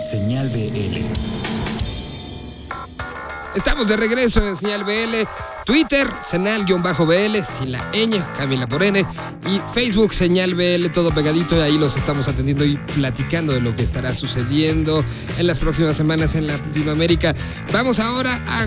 Señal BL. Estamos de regreso en Señal BL. Twitter, Senal-BL, sin la ñ, Camila por N. Y Facebook, Señal BL, todo pegadito. Y ahí los estamos atendiendo y platicando de lo que estará sucediendo en las próximas semanas en Latinoamérica. Vamos ahora a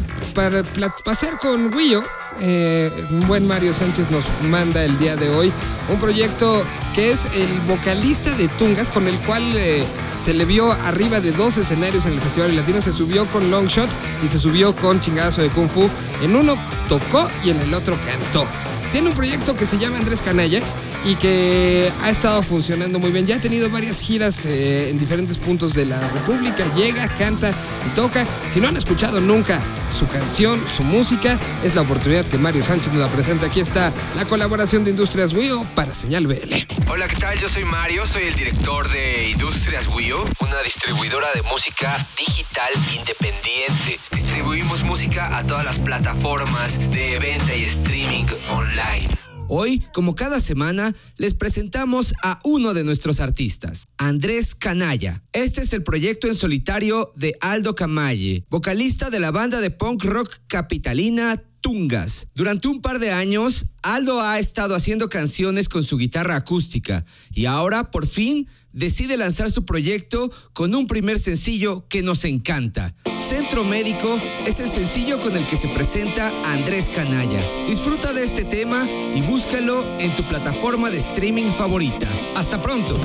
pasar con Guillo. Eh, buen Mario Sánchez nos manda el día de hoy un proyecto que es el vocalista de Tungas, con el cual eh, se le vio arriba de dos escenarios en el Festival Latino. Se subió con Long Shot y se subió con Chingazo de Kung Fu. En uno tocó y en el otro cantó. Tiene un proyecto que se llama Andrés Canalla y que ha estado funcionando muy bien. Ya ha tenido varias giras eh, en diferentes puntos de la República. Llega, canta y toca. Si no han escuchado nunca su canción, su música, es la oportunidad que Mario Sánchez nos la presenta. Aquí está la colaboración de Industrias WIO para Señal BL. Hola, ¿qué tal? Yo soy Mario, soy el director de Industrias WIO, una distribuidora de música digital independiente. Distribuimos música a todas las plataformas de venta y streaming online. Hoy, como cada semana, les presentamos a uno de nuestros artistas, Andrés Canalla. Este es el proyecto en solitario de Aldo Camalle, vocalista de la banda de punk rock capitalina Tungas. Durante un par de años, Aldo ha estado haciendo canciones con su guitarra acústica y ahora, por fin, decide lanzar su proyecto con un primer sencillo que nos encanta. Centro Médico es el sencillo con el que se presenta Andrés Canalla. Disfruta de este tema y búscalo en tu plataforma de streaming favorita. Hasta pronto.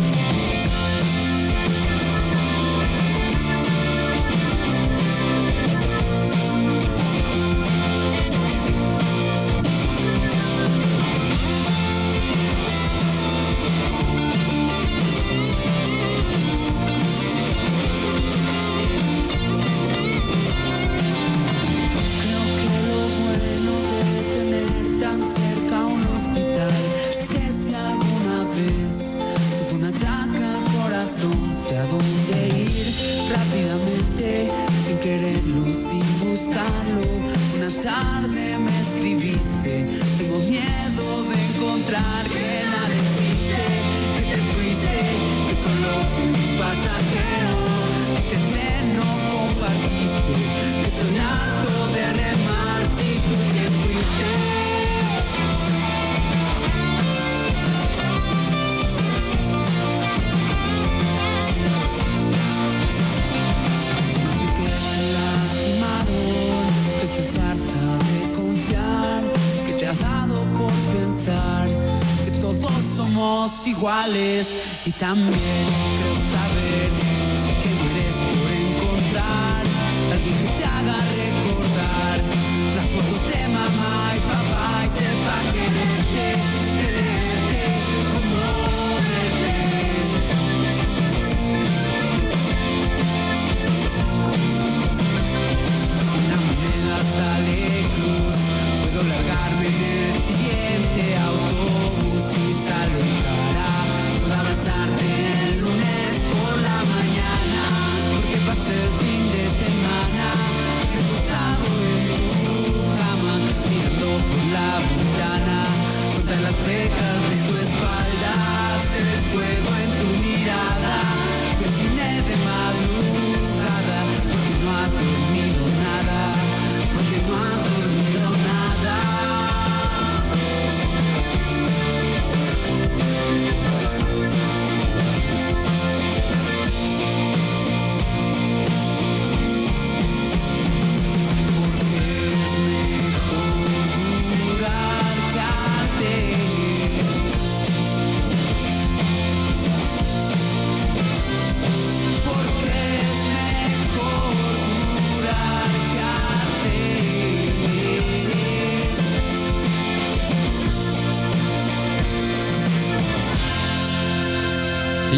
Y también creo saber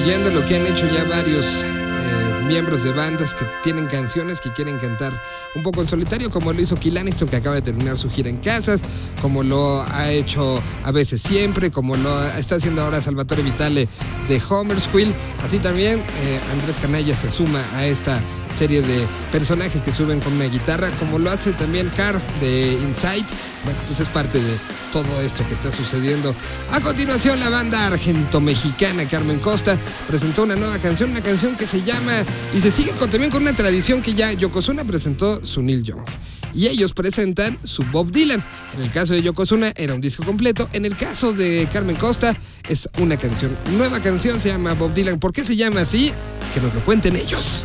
Siguiendo lo que han hecho ya varios eh, miembros de bandas que tienen canciones que quieren cantar un poco en solitario, como lo hizo Kill Aniston, que acaba de terminar su gira en casas, como lo ha hecho a veces siempre, como lo está haciendo ahora Salvatore Vitale de Homer Squill. Así también eh, Andrés Canalla se suma a esta serie de personajes que suben con una guitarra, como lo hace también Car de Insight. Bueno, pues es parte de todo esto que está sucediendo. A continuación, la banda argento-mexicana Carmen Costa presentó una nueva canción, una canción que se llama y se sigue con, también con una tradición que ya Yokozuna presentó su Neil Young y ellos presentan su Bob Dylan. En el caso de Yokozuna era un disco completo, en el caso de Carmen Costa es una canción, nueva canción se llama Bob Dylan. ¿Por qué se llama así? Que nos lo cuenten ellos.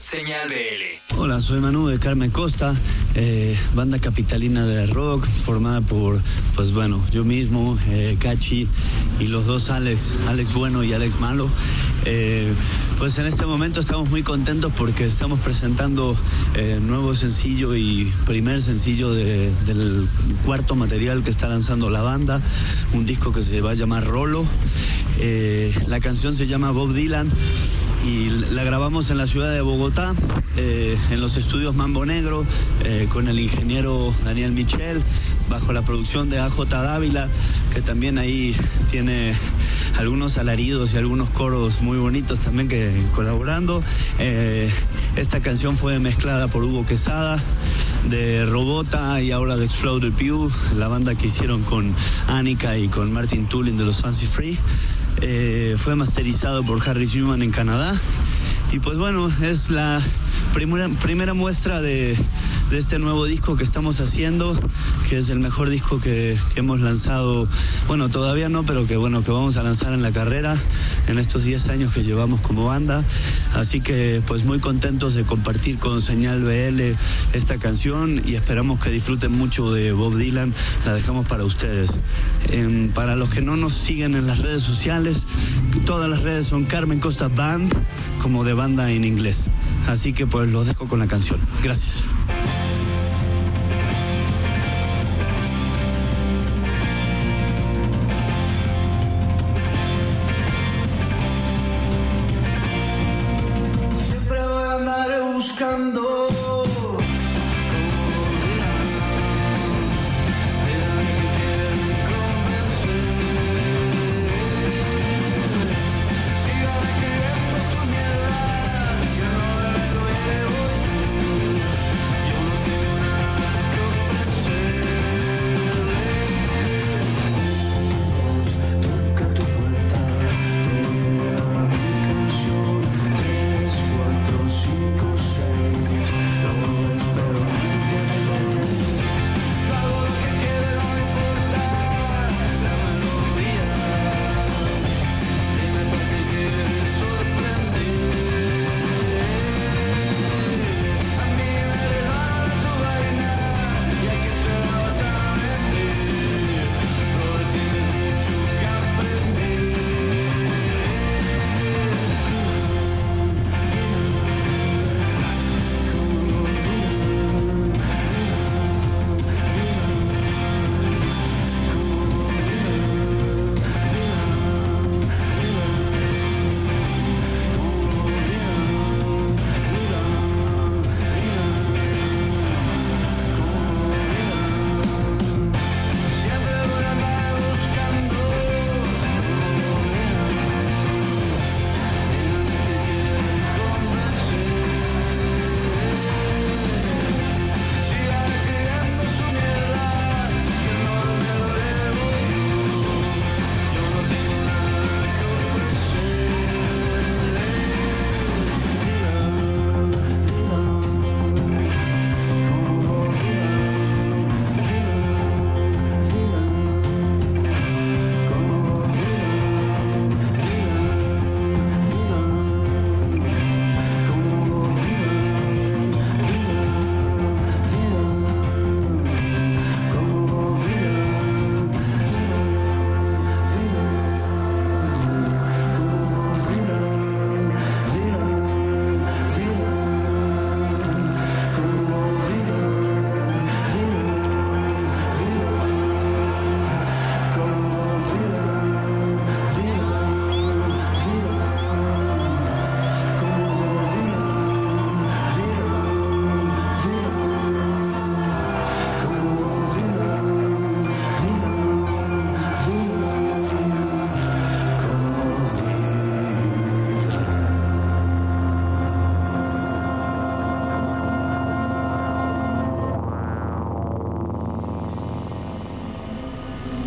Señal BL. Hola, soy Manu de Carmen Costa, eh, banda capitalina de rock formada por, pues bueno, yo mismo, eh, Cachi y los dos Alex, Alex Bueno y Alex Malo. Eh, pues en este momento estamos muy contentos porque estamos presentando eh, nuevo sencillo y primer sencillo de- del cuarto material que está lanzando la banda, un disco que se va a llamar Rolo. Eh, la canción se llama Bob Dylan y la grabamos en la ciudad de Bogotá, eh, en los estudios Mambo Negro, eh, con el ingeniero Daniel Michel, bajo la producción de AJ Dávila, que también ahí tiene algunos alaridos y algunos coros muy bonitos también que colaborando. Esta canción fue mezclada por Hugo Quesada de Robota y ahora de Exploded Pew, la banda que hicieron con Annika y con Martin Tulin de los Fancy Free. Eh, fue masterizado por Harry Newman en Canadá. Y pues bueno, es la primera, primera muestra de, de este nuevo disco que estamos haciendo, que es el mejor disco que, que hemos lanzado, bueno, todavía no, pero que bueno, que vamos a lanzar en la carrera en estos 10 años que llevamos como banda. Así que pues muy contentos de compartir con Señal BL esta canción y esperamos que disfruten mucho de Bob Dylan. La dejamos para ustedes. Em, para los que no nos siguen en las redes sociales, todas las redes son Carmen Costa Band, como de banda en inglés. Así que pues los dejo con la canción. Gracias.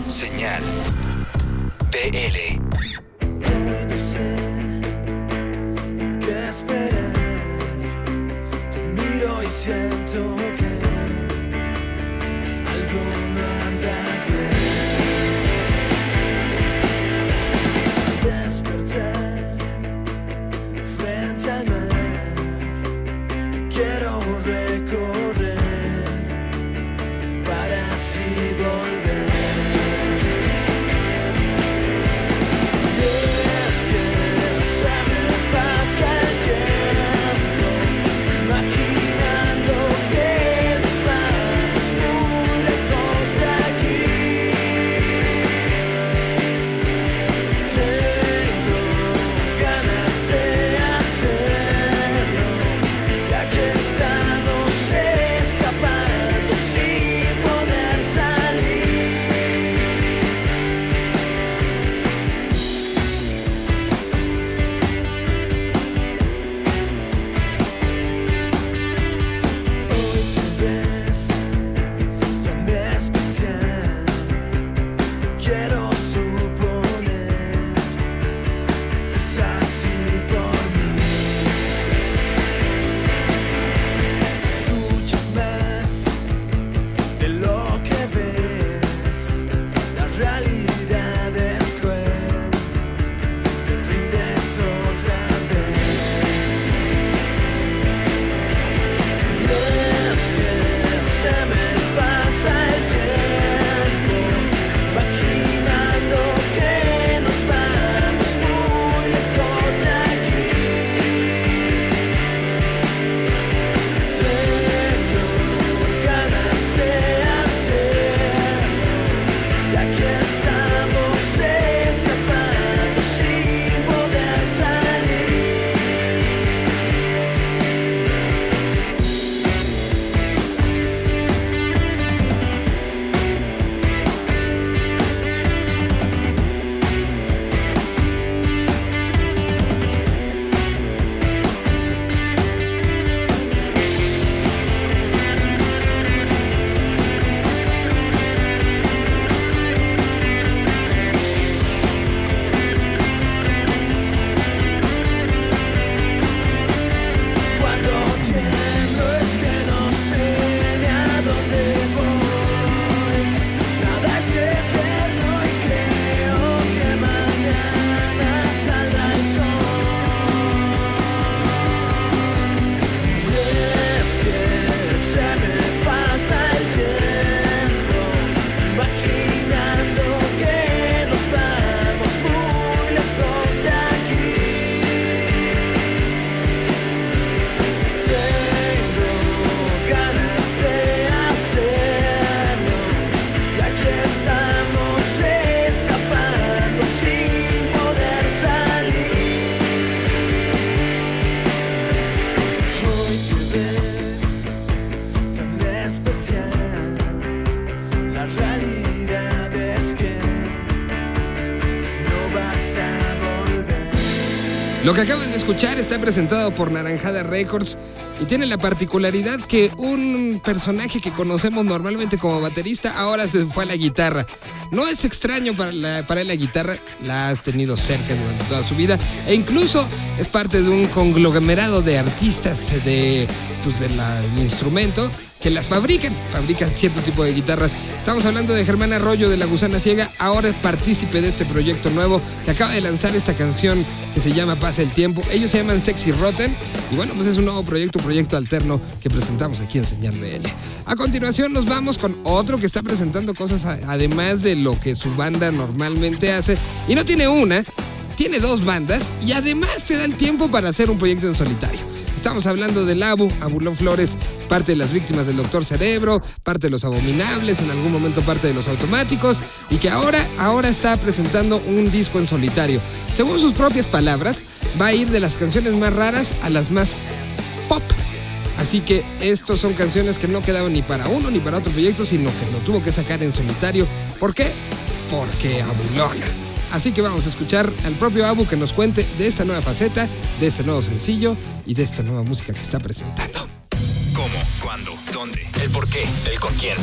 Señal BL. Lo que acaban de escuchar está presentado por Naranjada Records y tiene la particularidad que un personaje que conocemos normalmente como baterista ahora se fue a la guitarra. No es extraño para, para él la guitarra, la has tenido cerca durante toda su vida e incluso es parte de un conglomerado de artistas de, pues, del instrumento que las fabrican, fabrican cierto tipo de guitarras. Estamos hablando de Germán Arroyo de La Gusana Ciega, ahora es partícipe de este proyecto nuevo que acaba de lanzar esta canción que se llama Pasa el Tiempo. Ellos se llaman Sexy Rotten y bueno, pues es un nuevo proyecto, un proyecto alterno que presentamos aquí en Señal BL. A continuación nos vamos con otro que está presentando cosas además de lo que su banda normalmente hace y no tiene una, tiene dos bandas y además te da el tiempo para hacer un proyecto en solitario. Estamos hablando del Abu, Abulón Flores, parte de las víctimas del Doctor Cerebro, parte de los abominables, en algún momento parte de los automáticos, y que ahora, ahora está presentando un disco en solitario. Según sus propias palabras, va a ir de las canciones más raras a las más pop. Así que estos son canciones que no quedaban ni para uno ni para otro proyecto, sino que lo tuvo que sacar en solitario. ¿Por qué? Porque Abulón. Así que vamos a escuchar al propio Abu que nos cuente de esta nueva faceta, de este nuevo sencillo y de esta nueva música que está presentando. ¿Cómo? ¿Cuándo? ¿Dónde? ¿El por qué? ¿El con quién?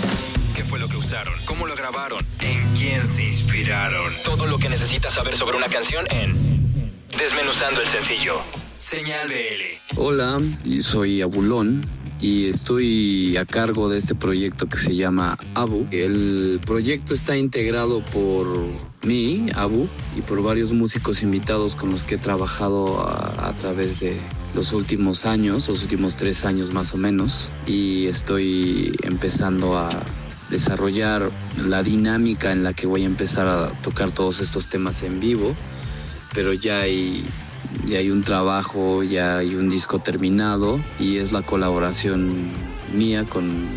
¿Qué ¿Qué fue lo que usaron? ¿Cómo lo grabaron? ¿En quién se inspiraron? Todo lo que necesitas saber sobre una canción en Desmenuzando el sencillo. Señal BL. Hola, soy Abulón y estoy a cargo de este proyecto que se llama Abu. El proyecto está integrado por mí, Abu, y por varios músicos invitados con los que he trabajado a, través de los últimos años, los últimos tres años más o menos, y estoy empezando a desarrollar la dinámica en la que voy a empezar a tocar todos estos temas en vivo, pero ya hay ya hay un trabajo, ya hay un disco terminado y es la colaboración mía con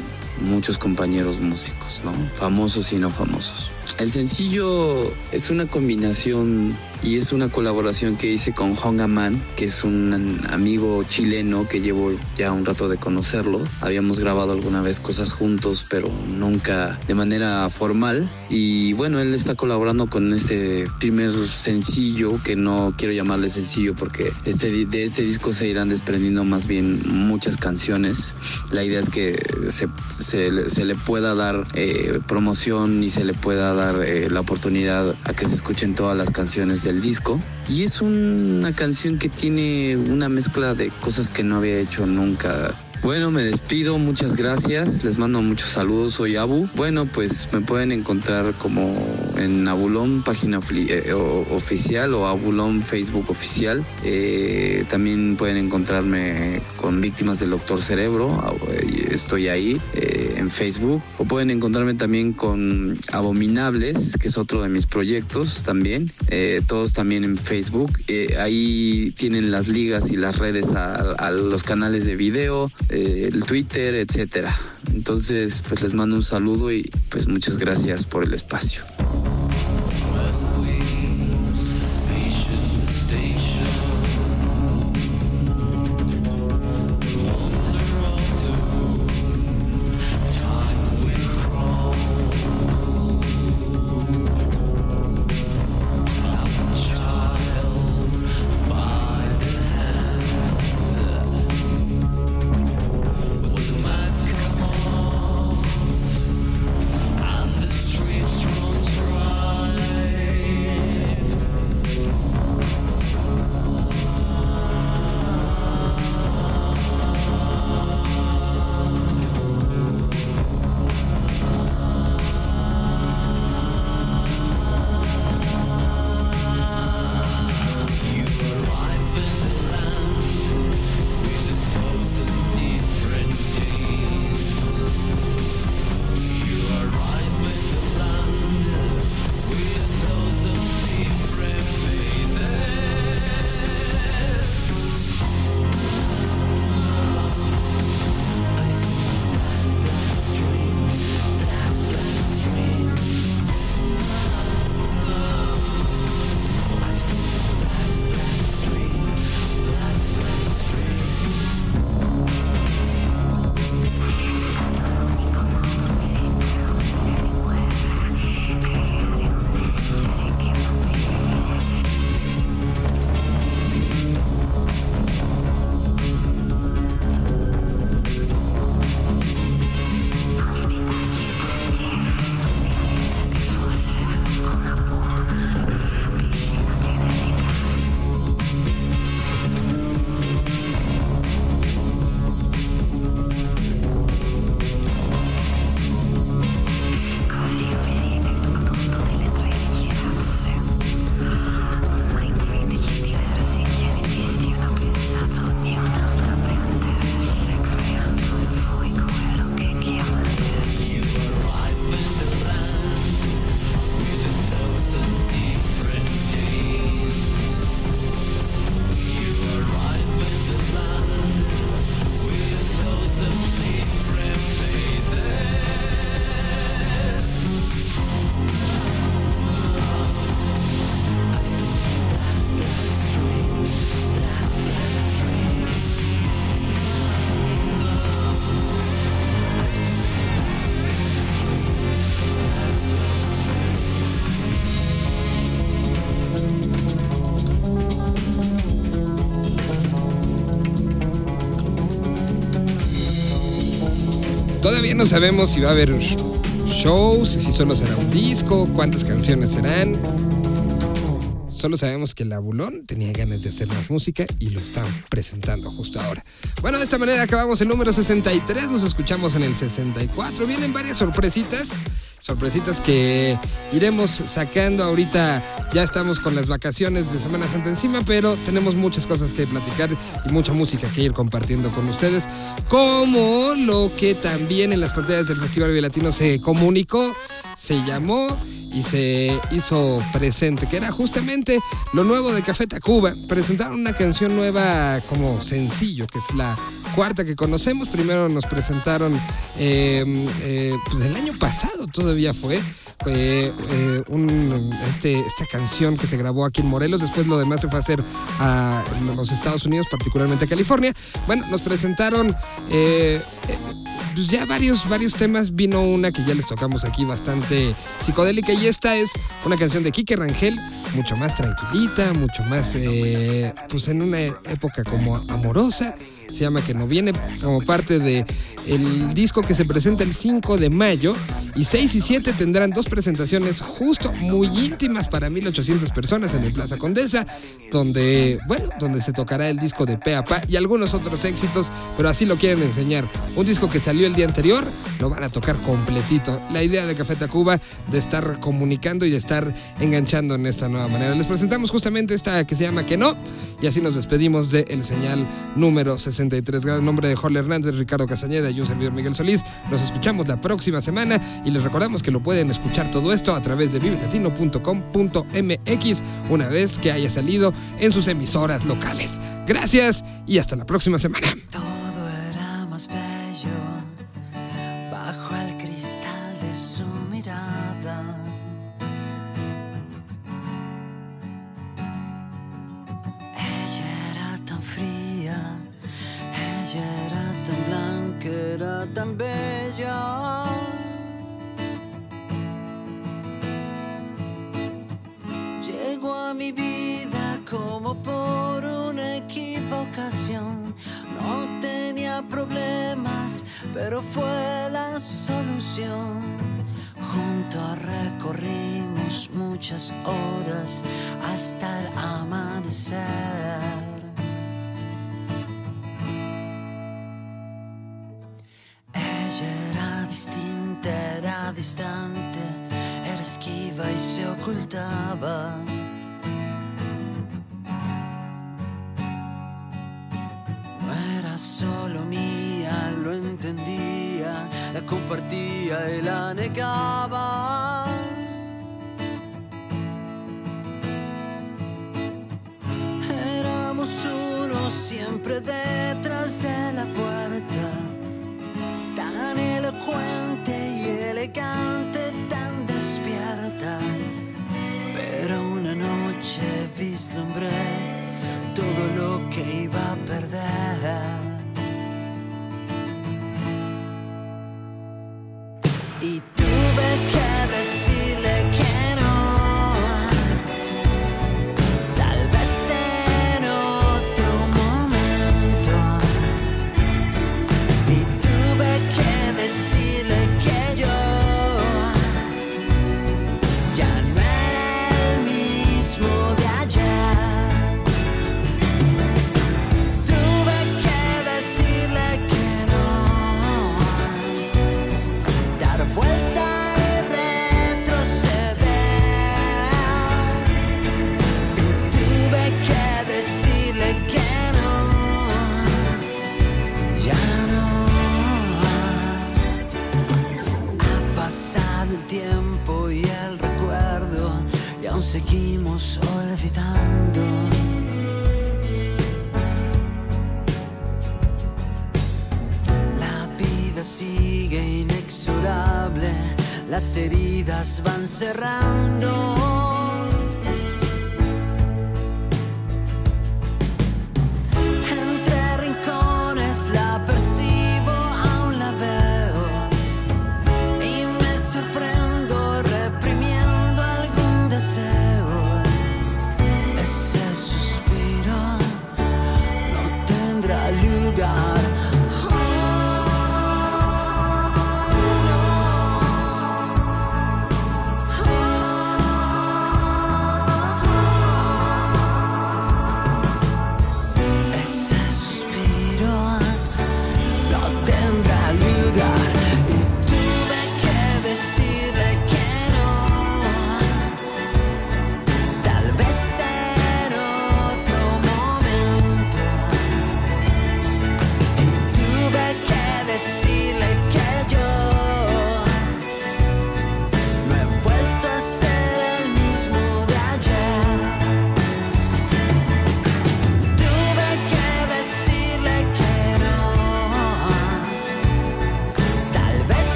muchos compañeros músicos, ¿no? Famosos y no famosos. El sencillo es una combinación y es una colaboración que hice con Honga Man, que es un amigo chileno que llevo ya un rato de conocerlo. Habíamos grabado alguna vez cosas juntos, pero nunca de manera formal. Y bueno, él está colaborando con este primer sencillo, que no quiero llamarle sencillo porque este, de este disco se irán desprendiendo más bien muchas canciones. La idea es que se, se, se le pueda dar eh, promoción y se le pueda dar eh, la oportunidad a que se escuchen todas las canciones disco. Y es una canción que tiene una mezcla de cosas que no había hecho nunca. Bueno, me despido, muchas gracias, les mando muchos saludos, soy Abu. Bueno, pues me pueden encontrar como en Abulón, página eh, oficial o Abulón Facebook oficial. Eh, también pueden encontrarme con Víctimas del Doctor Cerebro, estoy ahí eh, en Facebook. O pueden encontrarme también con Abominables, que es otro de mis proyectos también, todos también en Facebook. ahí tienen las ligas y las redes a, a los canales de video eh, el Twitter, etcétera. Entonces, pues les mando un saludo y pues muchas gracias por el espacio. Todavía no sabemos si va a haber shows, si solo será un disco, cuántas canciones serán. Solo sabemos que el Abulón tenía ganas de hacer más música y lo están presentando justo ahora. Bueno, de esta manera acabamos el número 63, nos escuchamos en el 64. Vienen varias sorpresitas, sorpresitas que iremos sacando ahorita. Ya estamos con las vacaciones de Semana Santa encima, pero tenemos muchas cosas que platicar y mucha música que ir compartiendo con ustedes, como lo que también en las pantallas del Festival Vive Latino se comunicó, se llamó y se hizo presente, que era justamente lo nuevo de Café Tacuba. Presentaron una canción nueva como sencillo, que es la cuarta que conocemos. Primero nos presentaron, eh, eh, pues el año pasado todavía fue. Eh, eh, un, este, esta canción que se grabó aquí en Morelos, después lo demás se fue a hacer a los Estados Unidos, particularmente a California. Bueno, nos presentaron eh, eh, pues ya varios, varios temas. Vino una que ya les tocamos aquí bastante psicodélica y esta es una canción de Quique Rangel, mucho más tranquilita, mucho más, pues en una época como amorosa. Se llama Que no viene como parte de el disco que se presenta el 5 de mayo y 6 y 7 tendrán dos presentaciones justo muy íntimas para 1800 personas en el Plaza Condesa, donde, bueno, donde se tocará el disco de Pe a Pa y algunos otros éxitos, pero así lo quieren enseñar. Un disco que salió el día anterior, lo van a tocar completito. La idea de Café Tacuba de estar comunicando y de estar enganchando en esta nueva manera. Les presentamos justamente esta que se llama Que no y así nos despedimos de El Señal número 63. Gran nombre de Jorge Hernández, Ricardo Casañeda y un servidor Miguel Solís. Nos escuchamos la próxima semana y les recordamos que lo pueden escuchar todo esto a través de vivelatino.com.mx una vez que haya salido en sus emisoras locales. Gracias y hasta la próxima semana. Distante, era esquiva y se ocultaba. No era solo mía, lo entendía, la compartía y la negaba. Éramos uno siempre detrás Y tuve seguimos olvidando. La vida sigue inexorable, las heridas van cerrando.